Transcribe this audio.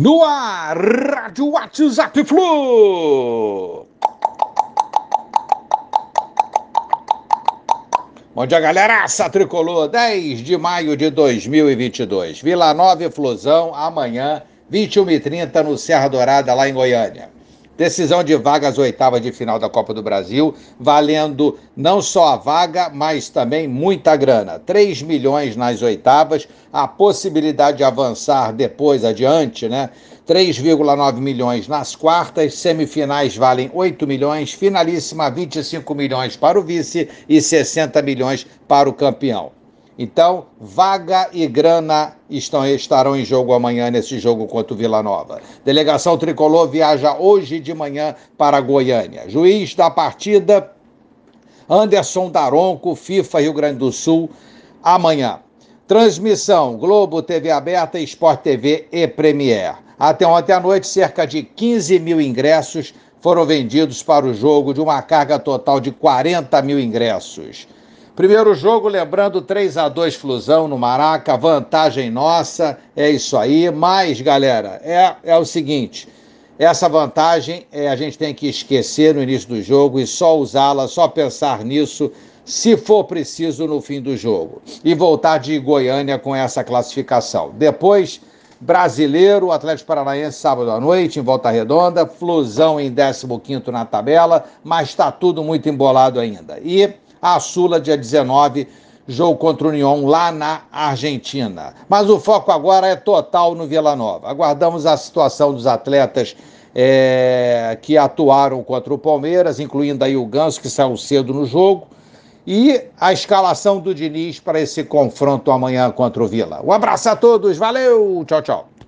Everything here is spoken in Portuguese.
No ar, Rádio WhatsApp Flu. Bom dia, galera. Essa tricolor, 10 de maio de 2022. Vila Nova e Flusão, amanhã, 21h30, no Serra Dourada, lá em Goiânia. Decisão de vaga às oitavas de final da Copa do Brasil, valendo não só a vaga, mas também muita grana. 3 milhões nas oitavas, a possibilidade de avançar depois adiante, né? 3,9 milhões nas quartas, semifinais valem 8 milhões, finalíssima 25 milhões para o vice e 60 milhões para o campeão. Então, vaga e grana estão, estarão em jogo amanhã nesse jogo contra o Vila Nova. Delegação tricolor viaja hoje de manhã para Goiânia. Juiz da partida, Anderson Daronco, FIFA Rio Grande do Sul, amanhã. Transmissão: Globo, TV Aberta, Sport TV e Premier. Até ontem à noite, cerca de 15 mil ingressos foram vendidos para o jogo, de uma carga total de 40 mil ingressos. Primeiro jogo, lembrando 3 a 2 Flusão no Maraca, vantagem nossa, é isso aí. Mas, galera, é, é o seguinte: essa vantagem é, a gente tem que esquecer no início do jogo e só usá-la, só pensar nisso se for preciso no fim do jogo. E voltar de Goiânia com essa classificação. Depois, Brasileiro, Atlético Paranaense sábado à noite em Volta Redonda, Flusão em 15 na tabela, mas está tudo muito embolado ainda. E a Sula, dia 19, jogo contra o União lá na Argentina. Mas o foco agora é total no Vila Nova. Aguardamos a situação dos atletas é, que atuaram contra o Palmeiras, incluindo aí o Ganso, que saiu cedo no jogo, e a escalação do Diniz para esse confronto amanhã contra o Vila. Um abraço a todos, valeu, tchau, tchau.